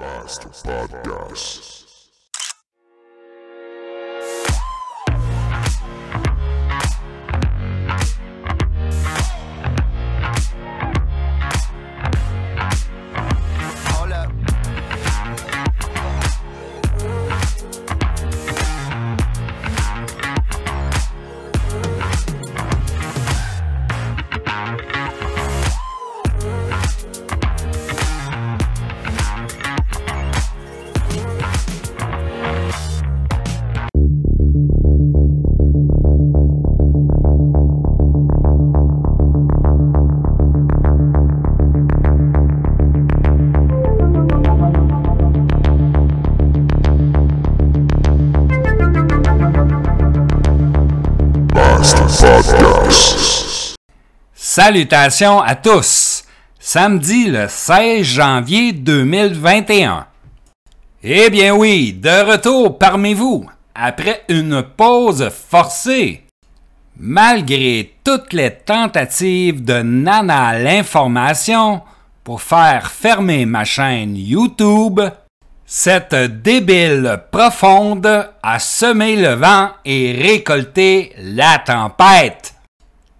Master Podcast. Salutations à tous! Samedi le 16 janvier 2021. Eh bien oui, de retour parmi vous, après une pause forcée. Malgré toutes les tentatives de Nana l'information pour faire fermer ma chaîne YouTube, cette débile profonde a semé le vent et récolté la tempête.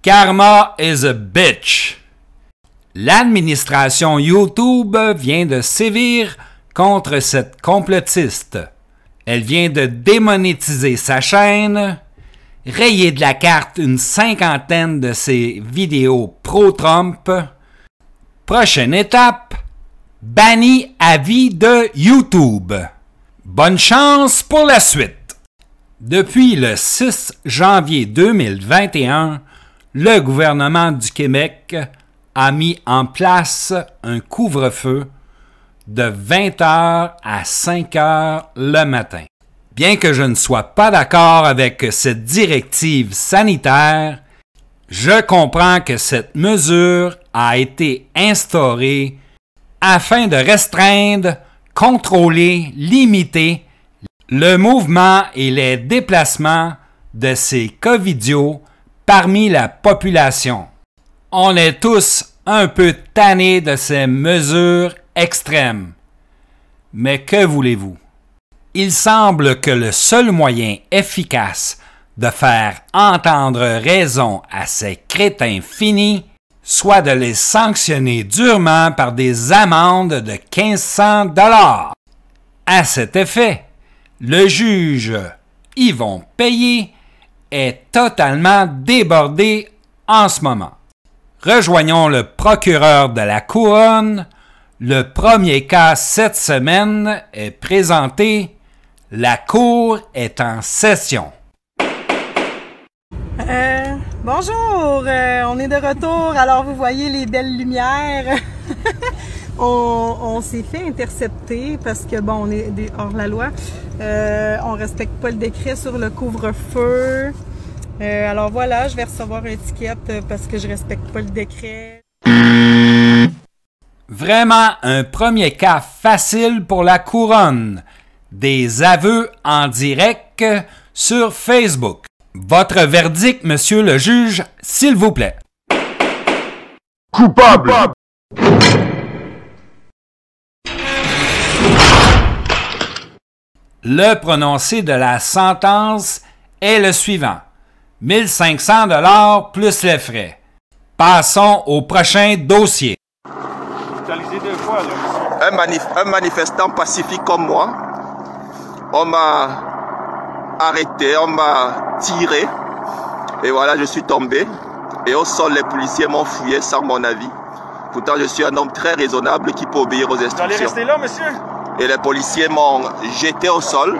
Karma is a bitch. L'administration YouTube vient de sévir contre cette complotiste. Elle vient de démonétiser sa chaîne, rayer de la carte une cinquantaine de ses vidéos pro-Trump. Prochaine étape, banni à vie de YouTube. Bonne chance pour la suite. Depuis le 6 janvier 2021, le gouvernement du Québec a mis en place un couvre-feu de 20h à 5h le matin. Bien que je ne sois pas d'accord avec cette directive sanitaire, je comprends que cette mesure a été instaurée afin de restreindre, contrôler, limiter le mouvement et les déplacements de ces covidios parmi la population. On est tous un peu tannés de ces mesures extrêmes. Mais que voulez-vous? Il semble que le seul moyen efficace de faire entendre raison à ces crétins finis soit de les sanctionner durement par des amendes de 1500 dollars. À cet effet, le juge Yvon Payé est totalement débordé en ce moment. Rejoignons le procureur de la couronne. Le premier cas cette semaine est présenté. La cour est en session. Euh, bonjour, euh, on est de retour. Alors vous voyez les belles lumières. on on s'est fait intercepter parce que bon, on est des- hors la loi. Euh, on respecte pas le décret sur le couvre-feu. Euh, alors voilà, je vais recevoir une étiquette euh, parce que je respecte pas le décret. Vraiment un premier cas facile pour la couronne. Des aveux en direct sur Facebook. Votre verdict, monsieur le juge, s'il vous plaît. Coupable. Le prononcé de la sentence est le suivant. 1500 dollars plus les frais. Passons au prochain dossier. un, manif- un manifestant pacifique comme moi, on m'a arrêté, on m'a tiré, et voilà, je suis tombé. Et au sol, les policiers m'ont fouillé sans mon avis. Pourtant, je suis un homme très raisonnable qui peut obéir aux Vous allez instructions. rester là, monsieur? Et les policiers m'ont jeté au sol.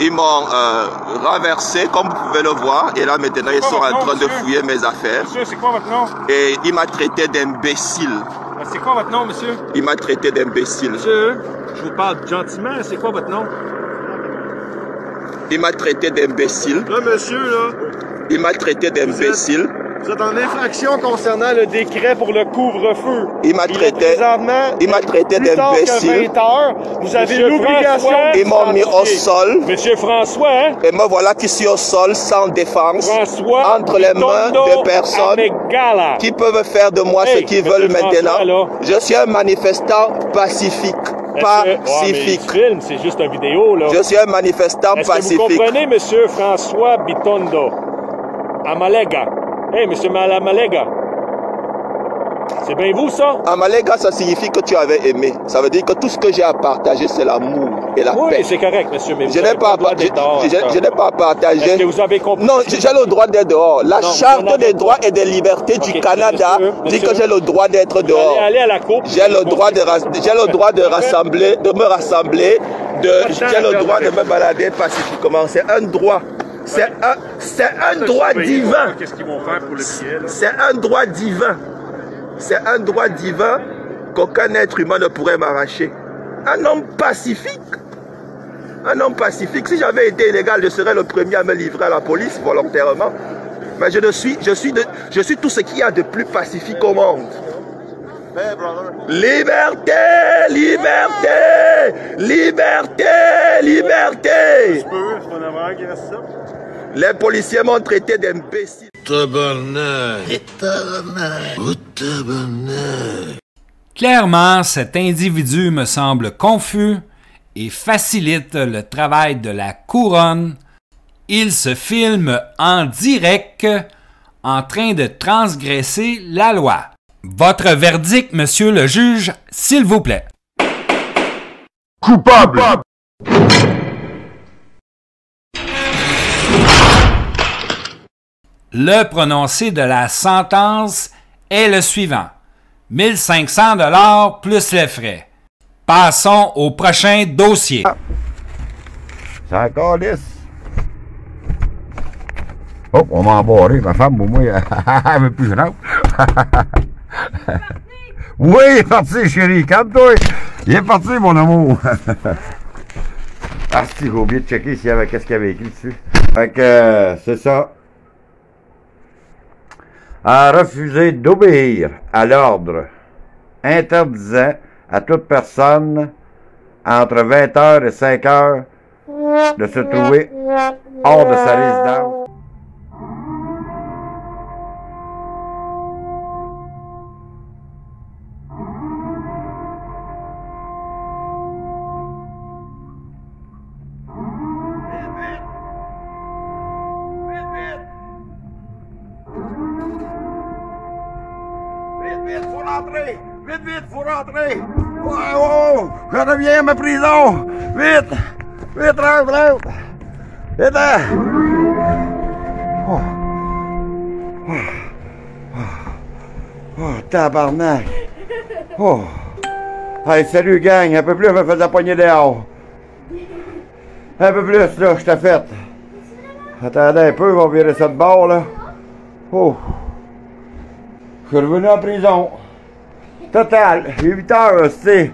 Ils m'ont euh, renversé, comme vous pouvez le voir. Et là, maintenant, ils sont en nom, train de fouiller mes affaires. Monsieur, c'est quoi votre nom? Et il m'a traité d'imbécile. Euh, C'est quoi votre nom, monsieur? Il m'a traité d'imbécile. Monsieur, je vous parle gentiment. C'est quoi votre nom? Il m'a traité d'imbécile. Là, monsieur, là, Il m'a traité d'imbécile. Vous êtes en infraction concernant le décret pour le couvre-feu. Il m'a est traité- présentement, il m'a traité plus tard que d'imbécile. 20 heures, vous avez l'obligation Ils m'ont mis au sol. Monsieur François? Et me voilà qui suis au sol sans défense. François, Entre les mains de personnes qui peuvent faire de moi ce qu'ils veulent François, maintenant. là. Je suis un manifestant pacifique. Pacifique. tu filmes, c'est juste une vidéo, là. Je suis un manifestant Est-ce que vous pacifique. comprenez, monsieur François Bitondo? Amalega. Hey, monsieur Malamalega. C'est bien vous, ça? Amalega, ça signifie que tu avais aimé. Ça veut dire que tout ce que j'ai à partager, c'est l'amour et la Oui, paix. c'est correct, monsieur, mais vous Je n'ai pas, je, je- je n'ai à partager. Est-ce que vous avez compris? Non, j'ai le droit d'être dehors. La Non, charte des droits et des libertés du Canada monsieur, dit monsieur. que j'ai le droit d'être dehors. allez à la cour. J'ai le droit de j'ai le droit de rassembler, de me rassembler, de j'ai le droit de me balader pacifiquement. C'est un droit. C'est un, c'est un droit divin. C'est un droit divin. C'est un droit divin qu'aucun être humain ne pourrait m'arracher. Un homme pacifique. Un homme pacifique. Si j'avais été illégal, je serais le premier à me livrer à la police volontairement. Mais je ne suis, je suis, de- je suis tout ce qu'il y a de plus pacifique au monde. Liberté, liberté, liberté, liberté. Les policiers m'ont traité d'imbécile. Clairement, cet individu me semble confus et facilite le travail de la couronne. Il se filme en direct en train de transgresser la loi. Votre verdict, monsieur le juge, s'il vous plaît. Coupable. Le prononcé de la sentence est le suivant. 1500 dollars plus les frais. Passons au prochain dossier. C'est encore lisse. Oh, on m'a embarré. Ma femme, au moins, elle veut plus que je rentre. oui, il est parti, chérie. Calme-toi. Il est parti, mon amour. ah, j'ai oublié de checker s'il y avait qu'est-ce qu'il y avait écrit dessus. Fait que, euh, c'est ça. A refusé d'obéir à l'ordre interdisant à toute personne entre 20h et 5h de se trouver hors de sa résidence. Vite, faut rentrer! Ouais, oh, je reviens à ma prison! Vite! Vite, rentre, rentre! Vite! Oh. Oh. Oh. Oh, tabarnak! Oh! Hey, salut, gang! Un peu plus, je me faisais pogner dehors. Un peu plus, là, je t'ai fait. Attendez un peu, on va virer ça de bord, là. Oh! Je suis revenu en prison. Total, 8 heures, sais.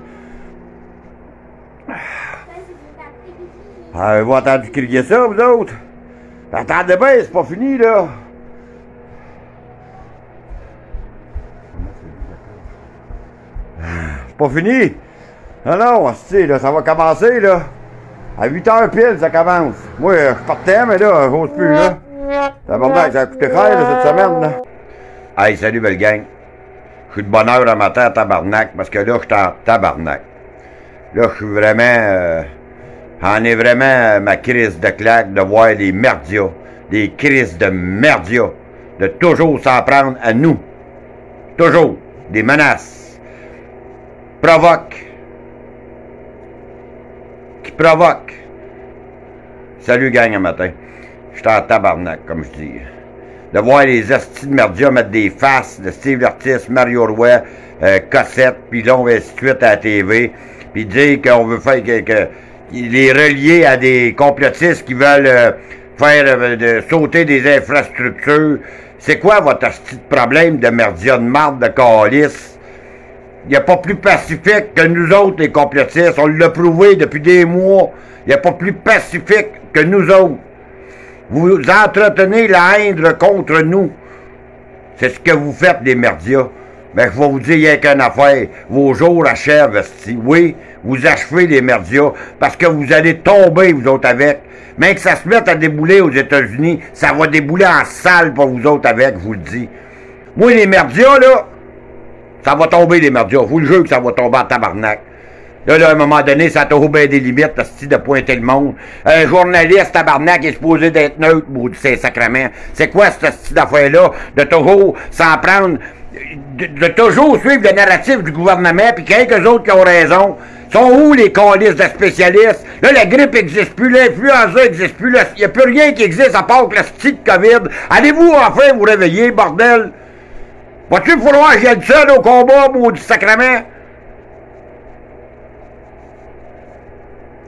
Ah, vous entendu crier ça, vous autres? Attendez bien, c'est pas fini, là. C'est pas fini? Non, non, sais, là, ça va commencer, là. À 8 heures pile, ça commence. Moi, je partais, mais là, j'ose plus, là. Tabarnak, ça a coûté cher, cette semaine, là. Hey, salut, belle gang. Je suis de bonne heure à matin à tabarnak, parce que là, je suis en tabarnak. Là, je suis vraiment... euh, en est vraiment euh, ma crise de claque de voir des merdias, des crises de merdias, de toujours s'en prendre à nous. Toujours. Des menaces. Provoque. Qui provoque. Salut, gang, un matin. Je suis en tabarnak, comme je dis. De voir les astis de merdias mettre des faces de Steve Lartis, Mario Roy, euh, Cossette, puis on va ainsi de suite à la TV, puis dire qu'on veut faire que, que- les relier à des complotistes qui veulent euh, faire euh, sauter des infrastructures. C'est quoi votre asti de problème de merdia de marde, de calice? Il n'y a pas plus pacifique que nous autres, les complotistes. On l'a prouvé depuis des mois. Il n'y a pas plus pacifique que nous autres. Vous entretenez la haine contre nous. C'est ce que vous faites, les merdias. Mais je vais vous dire, il n'y a qu'une affaire. Vos jours achèvent. Oui, vous achevez les merdias parce que vous allez tomber, vous autres, avec. Mais que ça se mette à débouler aux États-Unis, ça va débouler en salle pour vous autres avec, je vous le dis. Moi, les merdias, là, ça va tomber, les merdias. Vous le jure que ça va tomber en tabarnak. Là, là, à un moment donné, ça a toujours bien des limites, style de pointer le monde. Un journaliste, tabarnak, est supposé d'être neutre, maudit c'est sacrement. C'est quoi ce style d'affaire-là? De toujours s'en prendre, de, de toujours suivre le narratif du gouvernement, puis quelques autres qui ont raison. Sont où les calices de spécialistes? Là, la grippe n'existe plus, l'influenza n'existe plus, il n'y a plus rien qui existe à part que le style de COVID. Allez-vous enfin vous réveiller, bordel? Va-tu falloir que j'aille seul au combat, maudit sacrement?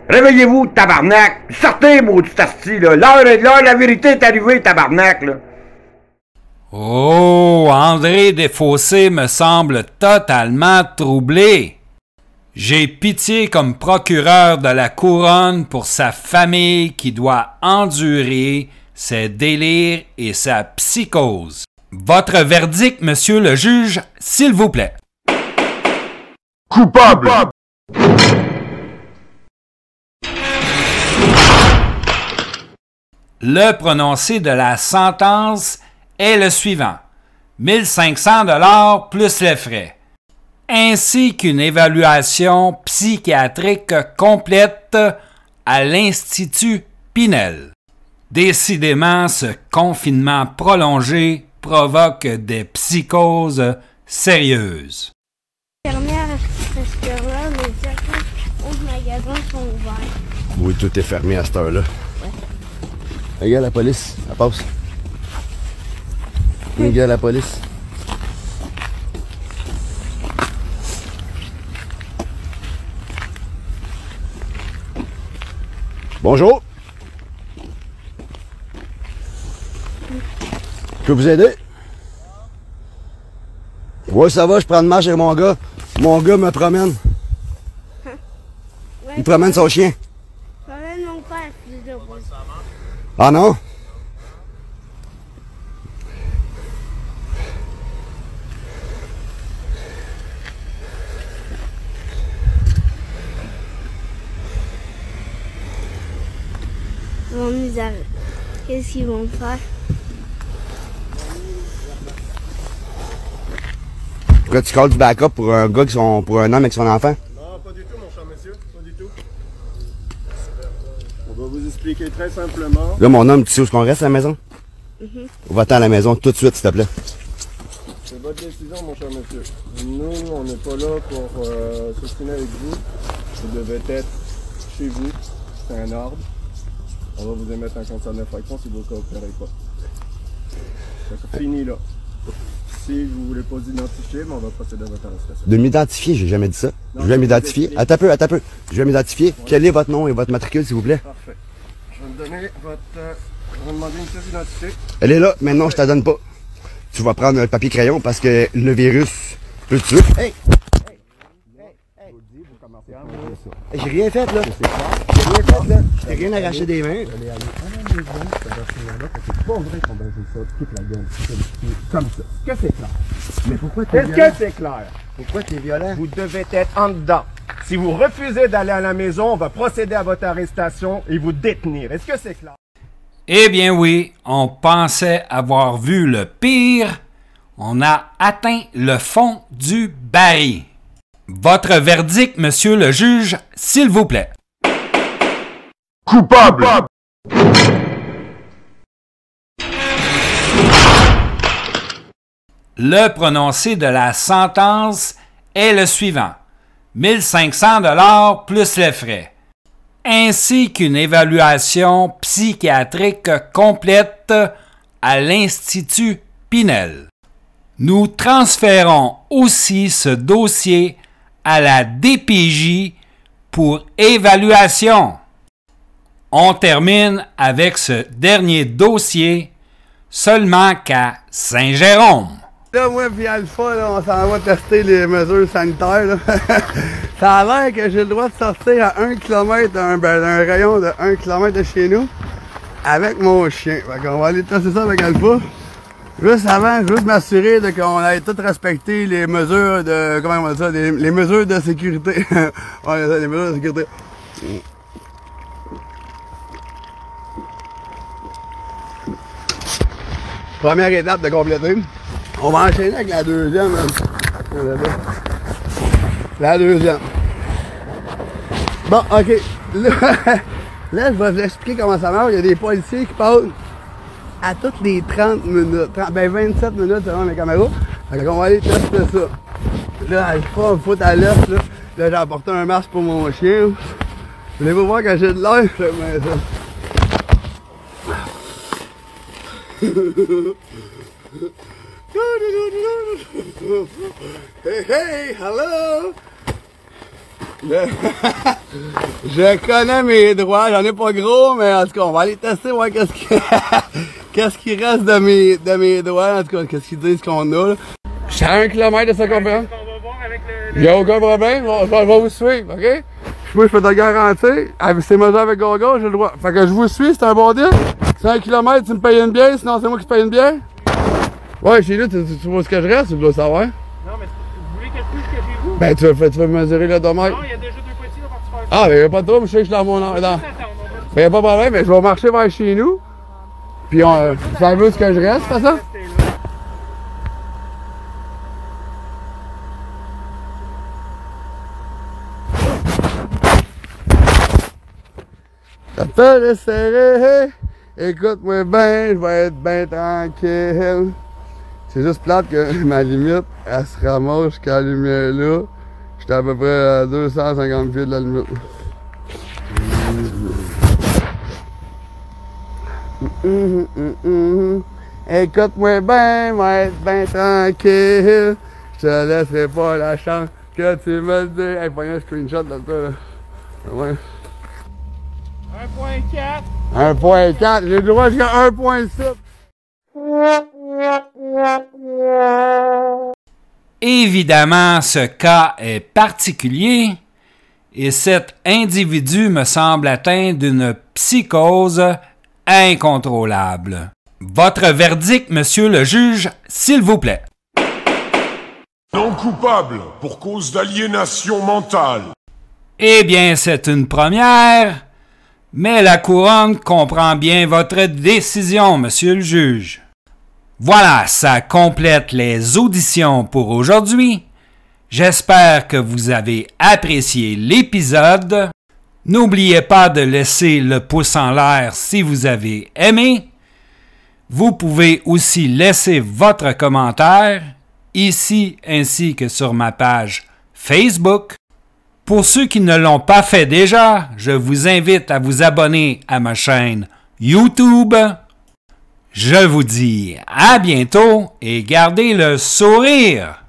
Réveillez-vous, tabarnak! Sortez, maudit asti, là! L'heure est l'heure, la vérité est arrivée, tabarnak, là! Oh, André Desfossés me semble totalement troublé. J'ai pitié comme procureur de la couronne pour sa famille qui doit endurer ses délires et sa psychose. Votre verdict, monsieur le juge, s'il vous plaît. Coupable. Le prononcé de la sentence est le suivant. 1500 dollars plus les frais, ainsi qu'une évaluation psychiatrique complète à l'Institut Pinel. Décidément, ce confinement prolongé provoque des psychoses sérieuses. Fermière magasins sont ouverts? Oui, tout est fermé à cette heure-là. Regarde la police, elle passe. Regarde la police. Bonjour. Je peux vous aider? Ouais, ça va, je prends une marche avec mon gars. Mon gars me promène. Il promène son chien. Promène mon père, fils de roi. Ah non? Ils vont nous arrêter. Qu'est-ce qu'ils vont faire? Pourquoi tu calls du backup pour un gars qui sont, pour un homme avec son enfant? Non, pas du tout, mon cher monsieur. Pas du tout. On va vous expliquer très simplement. Là, mon homme, tu sais où est-ce qu'on reste à la maison? Va-t'en à la maison tout de suite, s'il te plaît. C'est votre décision, mon cher monsieur. Nous, on n'est pas là pour euh, s'ostiner avec vous. Vous devez être chez vous. C'est un ordre. On va vous émettre un constat d'infraction si vous ne coopérez pas. C'est fini là. Si vous voulez pas vous identifier, mais on va procéder à votre arrestation. De m'identifier, j'ai jamais dit ça. Non, je vais m'identifier. Attends un peu, attends un peu. Je vais m'identifier. Quel est votre nom et votre matricule, s'il vous plaît? Parfait. Je vais vous donner votre. euh, je vais vous demander une pièce d'identité. Elle est là. Maintenant, je te la donne pas. Tu vas prendre un papier crayon parce que le virus peut tuer. Hey! J'ai rien fait, là. J'ai rien fait, là. Rien arraché des mains. Comme ça. Est-ce que c'est clair? Mais pourquoi t'es Est-ce violent? que c'est clair? Pourquoi t'es violent? Vous devez être en dedans. Si vous refusez d'aller à la maison, on va procéder à votre arrestation et vous détenir. Est-ce que c'est clair? Eh bien oui, on pensait avoir vu le pire. On a atteint le fond du baril. Votre verdict, monsieur le juge, s'il vous plaît. Coupable. Le prononcé de la sentence est le suivant. 1500 dollars plus les frais, ainsi qu'une évaluation psychiatrique complète à l'Institut Pinel. Nous transférons aussi ce dossier à la DPJ pour évaluation. On termine avec ce dernier dossier seulement qu'à Saint-Jérôme. Là, moi puis Alpha, là, on s'en va tester les mesures sanitaires. ça a l'air que j'ai le droit de sortir à 1 km d'un ben, rayon de 1 km de chez nous avec mon chien. Fait qu'on va aller tester ça avec Alpha. Juste avant, juste m'assurer qu'on ait tout respecté les mesures de. Comment on dire ça? Les, les mesures de sécurité. ouais, les mesures de sécurité. Première étape de compléter. On va enchaîner avec la deuxième. La deuxième. Bon, ok. Là, je vais vous expliquer comment ça marche. Il y a des policiers qui passent à toutes les 30 minutes. 30 ben 27 minutes selon mes caméras. Fait qu'on va aller tester ça. Là, je prends un foot à l'œuf, là. J'ai apporté un masque pour mon chien. Voulez-vous voir quand j'ai de l'air? Je mets ça. Hey, hey, hello! Je connais mes droits, j'en ai pas gros, mais en tout cas, on va aller tester, voir qu'est-ce qui, qu'est-ce qui reste de mes, de mes doigts, en tout cas, qu'est-ce qu'ils disent qu'on a, là. Je suis à un kilomètre de circonférence. Il n'y a aucun problème, je vais, je vais vous suivre, ok? Moi, je peux te garantir, avec ces mesures avec Gogo, j'ai le droit. Fait que je vous suis, c'est un bon deal. C'est un kilomètre, tu me payes une bière, sinon c'est moi qui te paye une bière? Ouais, chez lui, tu, tu, tu vois ce que je reste, tu dois savoir. Non, mais vous voulez quelque chose que chez vous? Ben, tu veux, tu veux mesurer le dommage? Non, il y a déjà deux policiers là pour faire Ah, ben, y'a pas de trouble, je sais que je suis dans mon. Dans... Ben, y'a pas de problème, mais je vais marcher vers chez nous. Puis, on, euh, savez où est-ce que je reste, c'est ça? Peut le serrer. Écoute-moi bien, je vais être bien tranquille. C'est juste plate que ma limite, elle se ramasse jusqu'à la lumière là. J'étais à peu près à 250 pieds de la limite. Écoute-moi bien, je vais être bien tranquille. Je te laisserai pas la chance que tu me dis. Hey, prenez un screenshot de ça, là. Ouais. 1.4. 1.4, j'ai le droit jusqu'à 1.7. Évidemment, ce cas est particulier et cet individu me semble atteint d'une psychose incontrôlable. Votre verdict, monsieur le juge, s'il vous plaît. Non coupable pour cause d'aliénation mentale. Eh bien, c'est une première, mais la couronne comprend bien votre décision, monsieur le juge. Voilà, ça complète les auditions pour aujourd'hui. J'espère que vous avez apprécié l'épisode. N'oubliez pas de laisser le pouce en l'air si vous avez aimé. Vous pouvez aussi laisser votre commentaire ici ainsi que sur ma page Facebook. Pour ceux qui ne l'ont pas fait déjà, je vous invite à vous abonner à ma chaîne YouTube. Je vous dis à bientôt et gardez le sourire.